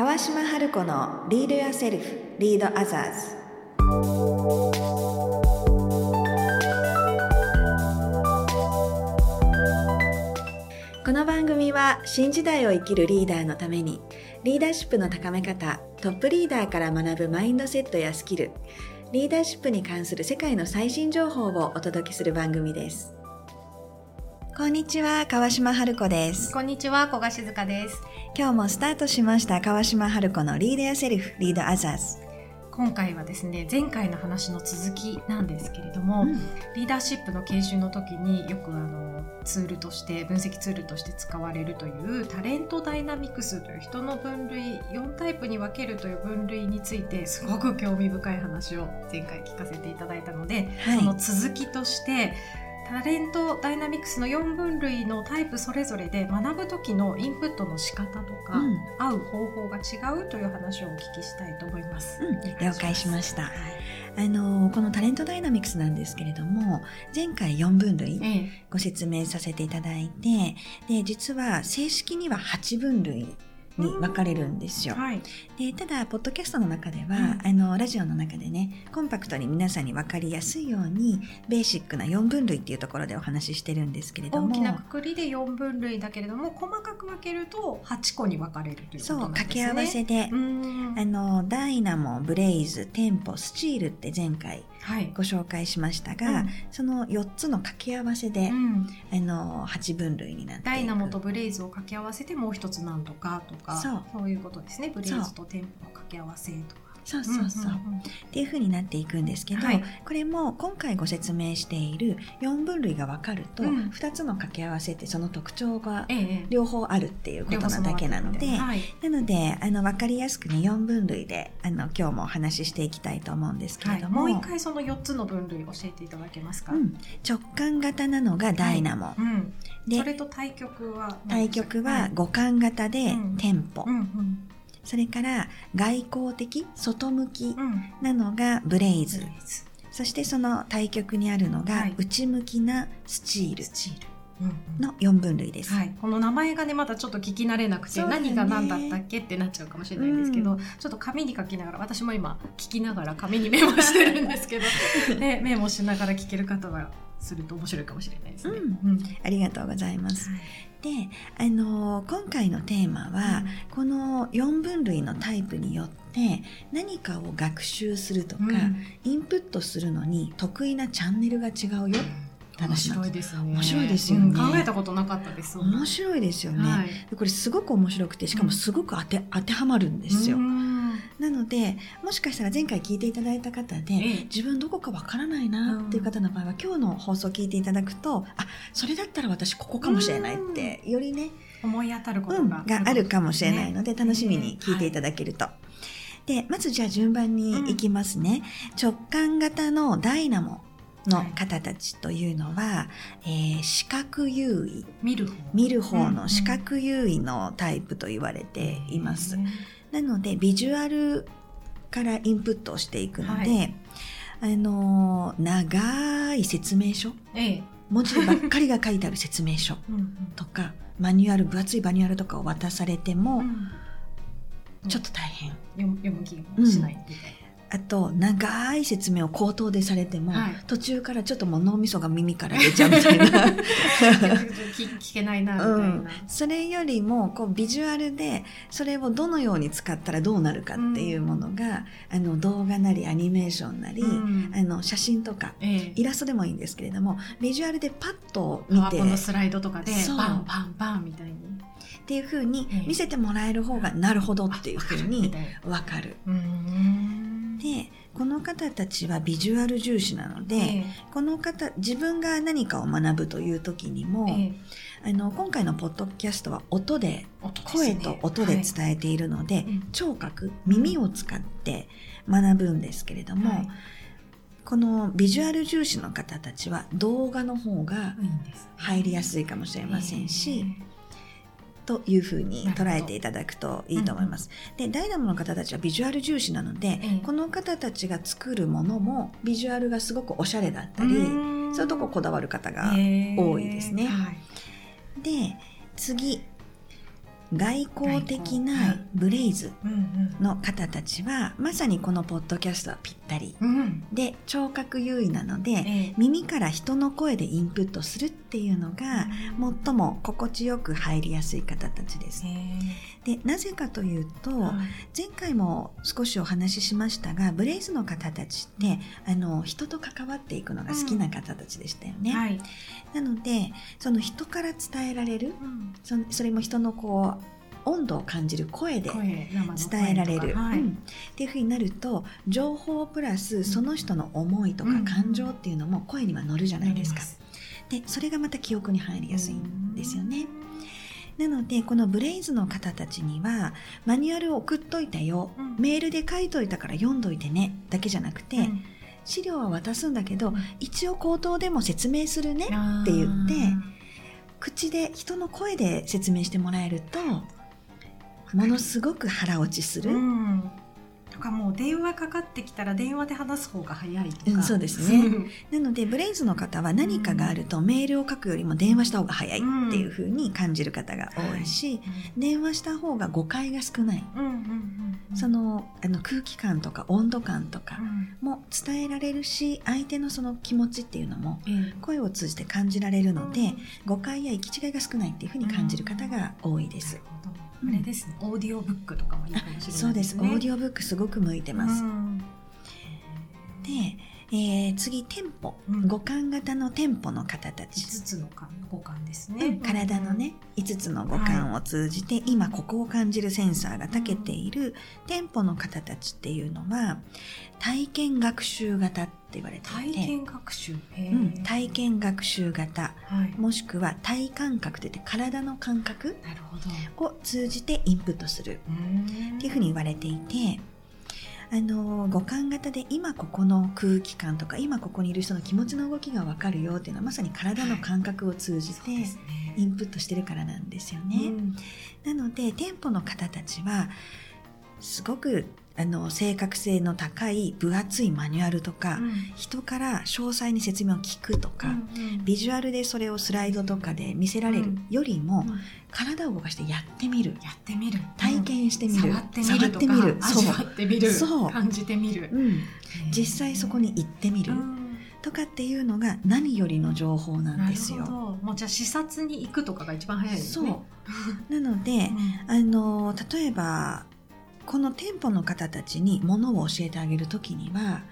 川島春子のリードやセルフリードアザーズ。この番組は新時代を生きるリーダーのためにリーダーシップの高め方トップリーダーから学ぶマインドセットやスキルリーダーシップに関する世界の最新情報をお届けする番組です。こんにちは川島春子です。こんにちは、小賀静香です。今日もスタートしました川島春子のリードやセルフリードアザーズ。今回はですね、前回の話の続きなんですけれども、リーダーシップの研修の時によくあのツールとして分析ツールとして使われるというタレントダイナミクスという人の分類4タイプに分けるという分類についてすごく興味深い話を前回聞かせていただいたので、はい。その続きとしてタレントダイナミクスの4分類のタイプそれぞれで学ぶ時のインプットの仕方とか、うん。合う方法が違うという話をお聞きしたいと思います。うん。了解しました。はい。あのこのタレントダイナミクスなんですけれども前回4分類ええ。ご説明させていただいてで実は正式には8分類に分かれるんですよ。はい。でただポッドキャストの中では、あのラジオの中でねコンパクトに皆さんに分かりやすいようにベーシックな4分類っていうところでお話ししてるんですけれども大きなくくりで4分類だけれども細かく分けると8個に分かれるということですね。掛け合わせでう、んあのダイナモブレイズテンポスチールって前回はい。ご紹介しましたが、うん。その4つの掛け合わせで、うん。あの8分類になってダイナモとブレイズを掛け合わせてもう一つなんとかとかそう。いうことですね。ブレイズとテンポの掛け合わせとかそうそうそう、んんん。っていう風になっていくんですけど、はい。これも今回ご説明している4分類が分かると、うん。2つの掛け合わせってその特徴がええ。両方あるっていうことなだけなので、はい。なのであの分かりやすくね4分類であの今日もお話ししていきたいと思うんですけはい、れども、もう一回その4つの分類教えていただけますか、うん、直感型なのがダイナモ、うん、でそれと対極は対極ははい。五感型でうん。テンポ、うんうんそれから外交的外向きうん。なのがブレイズ、ブレイズ。そしてその対極にあるのがはい。内向きなスチール。スチール、うんうん。の4分類です。はい、この名前がねまだちょっと聞き慣れなくて、ね。何が何だったっけってなっちゃうかもしれないんですけど、うちょっと紙に書きながら私も今聞きながら紙にメモしてるんですけど、ね、メモしながら聞ける方はすると面白いかもしれないですね。うんありがとうございます。で、あのー今回のテーマは、この4分類のタイプによって何かを学習するとか、うんインプットするのに得意なチャンネルが違うよ。面白いですね。面白いですよねうん考えたことなかったです。面白いですよね。はいでこれすごく面白くてしかもすごく当て,、当てはまるんですよ。うんなのでもしかしたら前回聞いていただいた方で、ええ。自分どこかわからないなっていう方の場合は、今日の放送を聞いていただくとあそれだったら私ここかもしれないって、よりね、思い当たるこうん、とががあるかもしれないので、ね。楽しみに聞いていただけると。でまずじゃあ順番にいきますね、直感型のダイナモの方たちというのは、えー視覚優位。見る方。見る方の視うん。覚優位のタイプと言われています。ねなのでビジュアルからインプットをしていくので、はあのー長い説明書ええ。文字ばっかりが書いてある説明書うんうん。とかマニュアル分厚いマニュアルとかを渡されてもうん。ちょっと大変、読む読む気もしないみたいあと長い説明を口頭でされても、はい。途中からちょっともう脳みそが耳から出ちゃうみたいな。な聞聞けないなみたいな、うん、それよりもこうビジュアルでそれをどのように使ったらどうなるかっていうものが、あの動画なりアニメーションなり、うん。あの写真とかええ。イラストでもいいんですけれどもビジュアルでパッと見てのスライドとかでバンバンバンみたいに。っていう風にええ。見せてもらえる方がなるほどっていう風にみたいな分かる。うーんでこの方たちはビジュアル重視なので、えこの方自分が何かを学ぶという時にも、ええ。あの今回のポッドキャストは音でね。声と音ではい。伝えているので、うん。聴覚耳を使って学ぶんですけれども、はい。このビジュアル重視の方たちは動画の方が入りやすいかもしれませんし、えというふうに捉えていただくといいと思います。でダイナモの方たちはビジュアル重視なので、ええ。この方たちが作るものもビジュアルがすごくおしゃれだったうり、そういうとここだわる方がええ多いですね。はい。で次外交的なブレイズうんの方たちはまさにこのポッドキャストはぴったり。で聴覚優位なのでええ。耳から人の声でインプットするっていうのが最も心地よく入りやすい方たちです。でなぜかというと、はい。前回も少しお話ししましたがブレイズの方たちってあの人と関わっていくのが好きな方たちでしたよね。はい。なのでその人から伝えられるそれも人のこう温度を感じる声で伝えられる、はい。うん。っていうふうになると情報プラスその人の思いとかうん。感情っていうのも声には乗るじゃないですか。でそれがまた記憶に入りやすいんですよね。なのでこのブレイズの方たちにはマニュアルを送っといたよ、うん。メールで書いといたから読んどいてね。だけじゃなくて、うん。資料は渡すんだけど、うん。一応口頭でも説明するねって言って口で人の声で説明してもらえるとものすごく腹落ちする、うん。とかもう電話かかってきたら電話で話す方が早いとか、うんそうですね。う んなのでブレイズの方は何かがあるとメールを書くよりも電話した方が早いっていう風に感じる方が多いし、電話した方が誤解が少ない、うんうんうんうん。そのあの空気感とか温度感とかうん。も伝えられるし相手のその気持ちっていうのもええ。声を通じて感じられるので誤解や行き違いが少ないっていう風に感じる方が多いです。なる。あれですね、オーディオブックとかもいいかもしれないですね。そうです、オーディオブックすごく向いてます。うんで、えー次店舗、うん。五感型の店舗の方たち、5つの感五感ですうね。ん。体のね5つの五感を通じて、今ここを感じるセンサーが長けている店舗の方たちっていうのは体験学習型って言われていて。体験学習？うん、体験学習型。はい。もしくは体感覚って言って体の感覚。を通じてインプットする。っっていうふうに言われていてあの五感型で今ここの空気感とか今ここにいる人の気持ちの動きが分かるよっていうのはまさに体の感覚を通じて。インプットしてるからなんですよね。うんなので店舗の方たちはすごくあの正確性の高い分厚いマニュアルとか、人から詳細に説明を聞くとか、うんビジュアルでそれをスライドとかで見せられるよりも、うん。体を動かしてやってみる。やってみる。体験してみる、触ってみる。とか触ってみる味わってみる。そう。感じてみる、うん、実際そこに行ってみる。うん。とかっていうのが何よりの情報なんですよ。もうじゃあ視察に行くとかが一番早いですね。そう。なので、あの例えばこの店舗の方たちに物を教えてあげる時には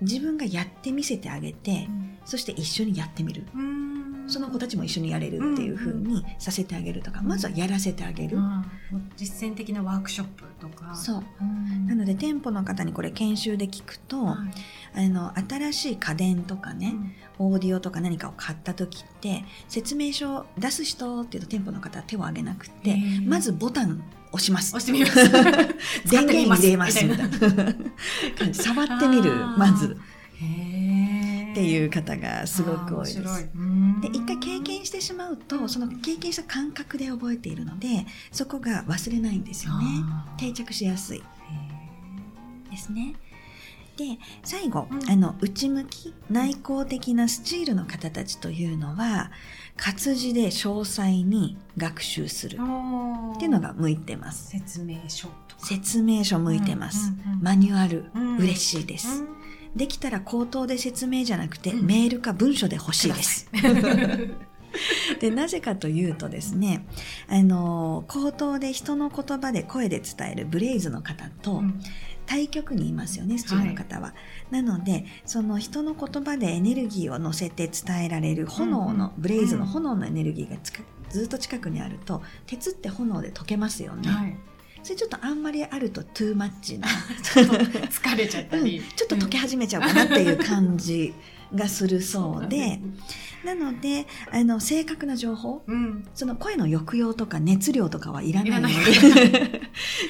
自分がやってみせてあげてそして一緒にやってみる。うん。その子たちも一緒にやれるっていう風にさせてあげるとか、うん。まずはやらせてあげる、うんもう実践的なワークショップとか。そう。うん。なので店舗の方にこれ研修で聞くと、はい。あの新しい家電とかね、オーディオとか何かを買った時って説明書を出す人っていうと店舗の方は手を挙げなくてまずボタン押します。押してみます。電源入れますみみたいな。感じ触ってみるまず。っていう方がすごく多いです。で一回経験してしまうとその経験した感覚で覚えているのでそこが忘れないんですよね。定着しやすい。へですねで最後、うん。あの内向き内向的なスチールの方たちというのは活字で詳細に学習する。ー。っていうのが向いてます。説明書説明書向いてます、うんうんうんマニュアル、うん。嬉しいです、できたら口頭で説明じゃなくて、うん。メールか文書で欲しいです。でなぜかというとですねあの口頭で人の言葉で声で伝えるブレイズの方と、うん。対極にいますよねスチールの方は。なのでその人の言葉でエネルギーを乗せて伝えられる炎の、うん。ブレイズの炎のエネルギーがずっと近くにあると鉄って炎で溶けますよね。はい。それちょっとあんまりあるとトゥーマッチな。ちょっと疲れちゃったり、うん。ちょっと溶け始めちゃうかなっていう感じがするそうで、なのであの正確な情報うん、その声の抑揚とか熱量とかはいらないのいで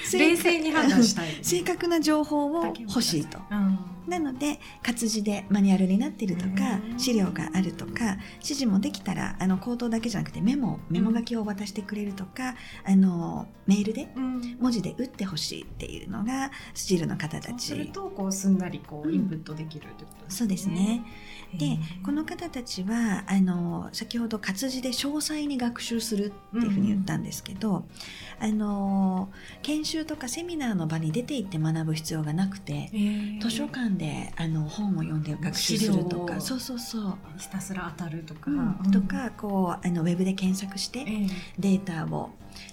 正 冷静に判断したい。正確な情報を欲しいと。うんなので活字でマニュアルになっているとかうん。資料があるとか指示もできたらあの口頭だけじゃなくてメモメモ書きを渡してくれるとか、あのメールでうん。文字で打ってほしいっていうのがスチールの方たそうするち。とこうすんなりこううん。インプットできるってことそうですね。でこの方たちはあの先ほど活字で詳細に学習するっていうふうに言ったんですけど、あの研修とかセミナーの場に出て行って学ぶ必要がなくて、図書館であの本を読んで学習するとか。そう。そうそう、ひたすら当たるとか、うん。とかこうあのウェブで検索してえーデータを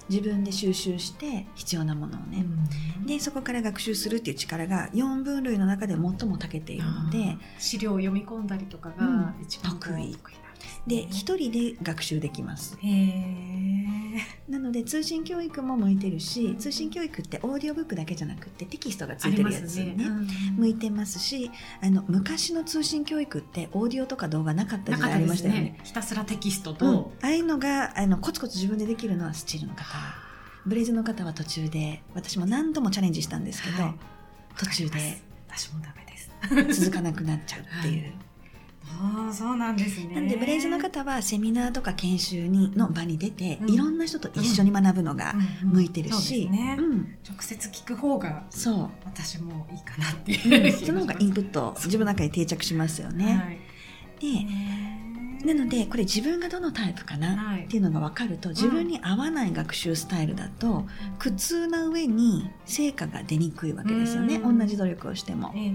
自分で収集して必要なものをね、うん。でそこから学習するっていう力が4分類の中で最も長けているので資料を読み込んだりとかがうん。一番得意得意。なんで一人で学習できます。なので通信教育も向いてるし通信教育ってオーディオブックだけじゃなくてテキストがついてるやつね。向いてますしあの昔の通信教育ってオーディオとか動画なかった時代ありますしたよね。ねひたすらテキストうん。と、ああいうのがあのコツコツ自分でできるのはスチールの方。ブレイズの方は途中で私も何度もチャレンジしたんですけど、はい。途中で私もダメです。続かなくなっちゃうっていう。はいああそうなんですね。なんでブレイズの方はセミナーとか研修にの場に出て、うん。いろんな人と一緒に学ぶのが向いてるし、うん。直接聞く方がそう。私もいいかなってうん。いう、その方がインプット自分の中に定着しますよね。はい。でなのでこれ自分がどのタイプかなはい。っていうのが分かると自分に合わない学習スタイルだと苦痛な上に成果が出にくいわけですよね。うん。同じ努力をしても。え。え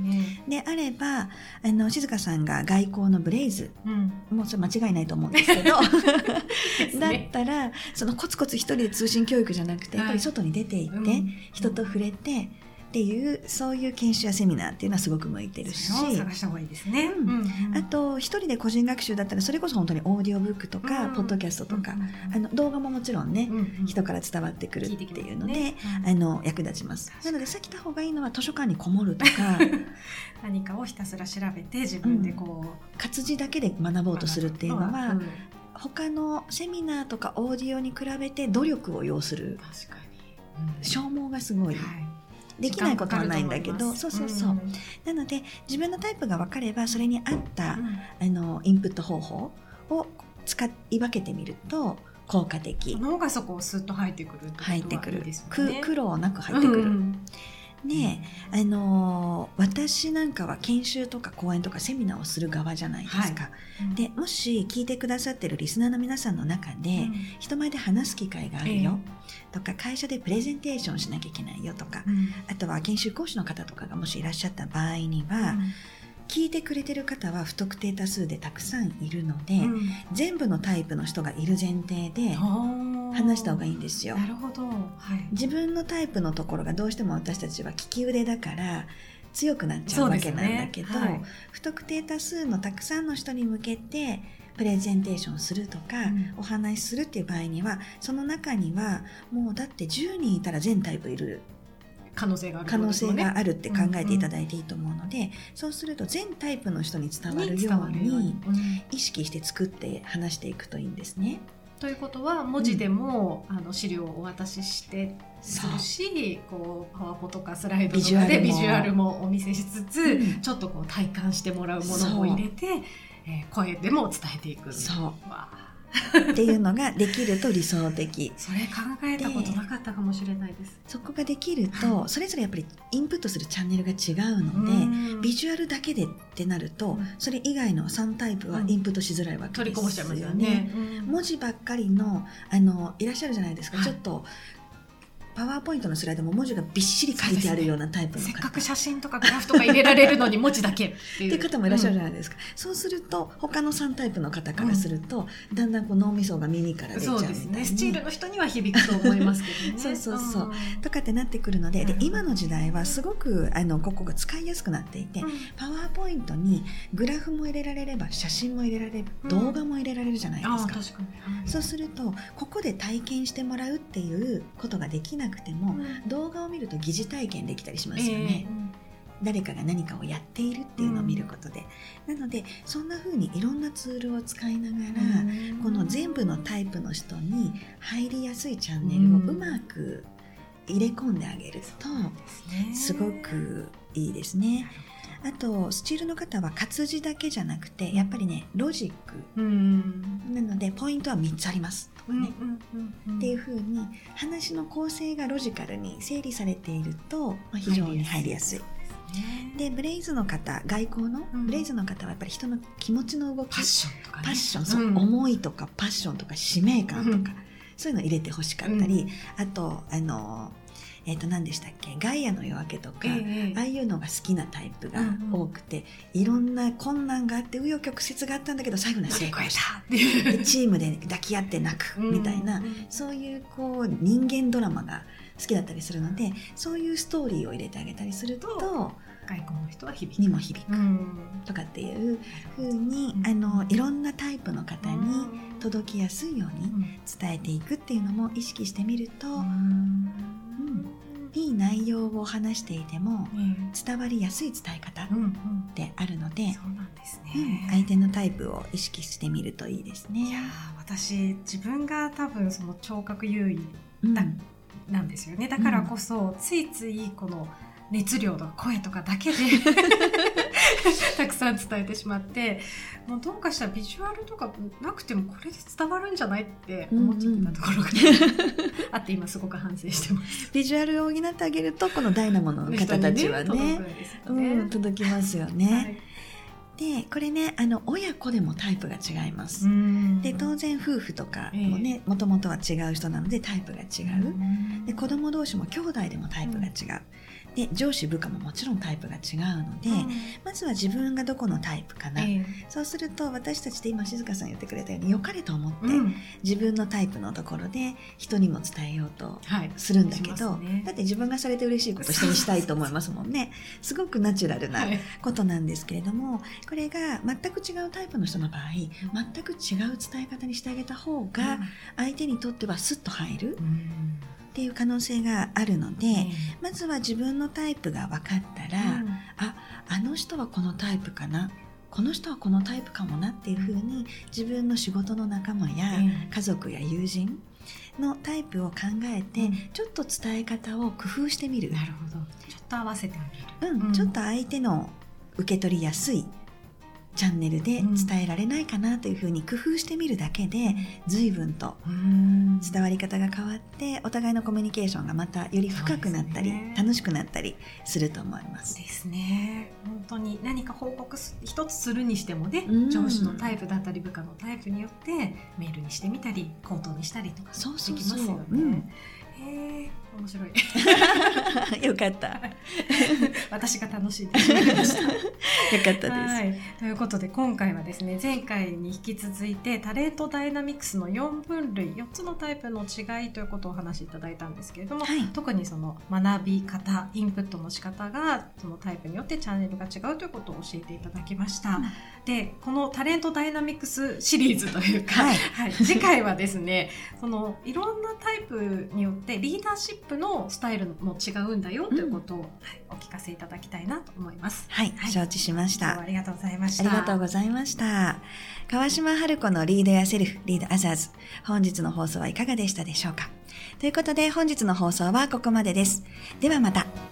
えであればあの静香さんが外交のブレイズ。えうん。もうそれ間違いないと思うんですけど。だっねたらそのコツコツ一人で通信教育じゃなくてはいやっぱり外に出ていって、うん。人と触れてっていうそういう研修やセミナーっていうのはすごく向いてるし。探した方がいいですね。うん。うんあと一人で個人学習だったらそれこそ本当にオーディオブックとか、うんポッドキャストとか、うんあの動画ももちろんね、人から伝わってくるっていうので、ねあの役立ちます。なのでさっき言った方がいいのは図書館にこもるとか。何かをひたすら調べて自分でこう、活字だけで学ぼうとするっていうのは、うん他のセミナーとかオーディオに比べて努力を要する消耗がすごい、はいできないことはないんだけどそうそうそう、思いますなので自分のタイプが分かればそれに合った、うん。あのインプット方法を使い分けてみると効果的。その方がそこをスッと入ってくるってことはい入ってくる。いいですね。苦労なく入ってくる、うんであのー私なんかは研修とか講演とかセミナーをする側じゃないですか、うんでもし聞いてくださってるリスナーの皆さんの中で、うん。人前で話す機会があるえよ、とか会社でプレゼンテーションしなきゃいけないよとか、うん。あとは研修講師の方とかがもしいらっしゃった場合には、聞いてくれてる方は不特定多数でたくさんいるので、うん。全部のタイプの人がいる前提で話した方がいいんですよ。なるほど、はい、自分のタイプのところがどうしても私たちは利き腕だから強くなっちゃうわけなんだけど、ね。はい。不特定多数のたくさんの人に向けてプレゼンテーションするとか、うん。お話しするっていう場合にはその中にはもうだって10人いたら全タイプいる可能性がある可能性があるるって考えていただいていいと思うので、そうすると全タイプの人に伝わるように意識して作って話していくといいんですね。ということは文字でも、あの資料をお渡ししてするしこうパワポとかスライドとかでビジュアルも。お見せしつつ、うん。ちょっとこう体感してもらうものも入れて、えー声でも伝えていく。そうっていうのができると理想的。それ考えたことなかったかもしれないです。そこができるとそれぞれやっぱりインプットするチャンネルが違うので、うん。ビジュアルだけでってなると、うん。それ以外の3タイプはインプットしづらいわけ取りですよこぼしちゃいますよね。文字ばっかりのあのいらっしゃるじゃないですか、はい。ちょっとパワーポイントのスライドも文字がびっしり書いてあるようなタイプの方。せっかく写真とかグラフとか入れられるのに文字だけっていっていう方もいらっしゃるじゃないですか、そうすると他の3タイプの方からすると、だんだんこう脳みそが耳から出ちゃうそうみたいな。ですね。スチールの人には響くと思いますけどね。そうそうそう。ん。とかってなってくるのでで今の時代はすごくあのここが使いやすくなっていて、うん。パワーポイントにグラフも入れられれば写真も入れられる、うん。動画も入れられるじゃないですか。確かそうするとここで体験してもらうっていうことができなくても、うん。動画を見ると疑似体験できたりしますよね、誰かが何かをやっているっていうのを見ることで、なのでそんな風にいろんなツールを使いながら、うん。この全部のタイプの人に入りやすいチャンネルをうまく入れ込んであげると、すごくいいですね。あとスチールの方は活字だけじゃなくてやっぱりねロジック。うんなのでポイントは3つあります。とかね、うんっていう風に話の構成がロジカルに整理されていると、まあ、非常に入りやすい。でブレイズの方外交のうん。ブレイズの方はやっぱり人の気持ちの動き、パッションとかね。パッションそう、ん。思いとかパッションとか使命感とか、うん。そういうの入れてほしかったり、あとあのえっ、と何でしたっけ？ガイアの夜明けとか、ええああいうのが好きなタイプが多くて、いろんな困難があって紆余曲折があったんだけど最後には成功した。たっていうでチームで抱き合って泣くみたいな、うんそういうこう人間ドラマが好きだったりするのでそういうストーリーを入れてあげたりすると外交の人は響く。にも響く。うん。とかっていう風に、うん。あのいろんなタイプの方に届きやすいように伝えていくっていうのも意識してみると、いい内容を話していても伝わりやすい伝え方ってあるので、そうなんですうんね。相手のタイプを意識してみるといいですね。いやー私自分が多分その聴覚優位うん。だなんですよね。だからこそ、ついついこの熱量とか声とかだけで たくさん伝えてしまってもうどうかしたらビジュアルとかなくてもこれで伝わるんじゃないって思っちゃってたところが、あって今すごく反省してます。ビジュアルを補ってあげるとこのダイナモの方たちはね届くんですようん、ね届きますよね。はいでこれねあの親子でもタイプが違います。うんで当然夫婦とかもねもともとは違う人なのでタイプが違う。で子供同士も兄弟でもタイプが違う。で上司部下ももちろんタイプが違うので、まずは自分がどこのタイプかな、えそうすると私たちで今静香さん言ってくれたように良かれと思って、えうん。自分のタイプのところで人にも伝えようとはい。するんだけしど、ますね。だって自分がされて嬉しいこと人にしたいと思いますもんね。すごくナチュラルなはい。ことなんですけれどもこれが全く違うタイプの人の場合全く違う伝え方にしてあげた方が相手にとってはスッと入る。うんっていう可能性があるので、えまずは自分のタイプが分かったえら、ああの人はこのタイプかなこの人はこのタイプかもなっていうふうに自分の仕事の仲間やええ家族や友人のタイプを考えて、うん。ちょっと伝え方を工夫してみる、なるほど。ちょっと合わせてあげる。うんうん。ちょっと相手の受け取りやすいチャンネルで伝えられないかなというふうに工夫してみるだけで随分とうん。伝わり方が変わってお互いのコミュニケーションがまたより深くなったり、そうですね。楽しくなったりすると思います。ですね。本当に何か報告す一つするにしてもね、うん。上司のタイプだったり部下のタイプによってメールにしてみたり口頭にしたりとかそうでそうそうきますよね。うん。へえ面白い よかった。よ 私が楽しいました。かったです。はい、ということで今回はですね前回に引き続いてタレントダイナミクスの4分類4つのタイプの違いということをお話しいただいたんですけれども、はい特にその学び方インプットの仕方がそのタイプによってチャンネルが違うということを教えていただきました。うんでこのタレントダイナミクスシリーズというか、はいはい、次回はですねそのいろんなタイプによってリーダーシップのスタイルも違うんだよということを、はい、お聞かせいただきたいなと思います。はい、はい承知しました。ありがとうございました。ありがとうございました。川島春子のリードやセルフ、リードアザーズ。本日の放送はいかがでしたでしょうかということで本日の放送はここまでです。ではまた。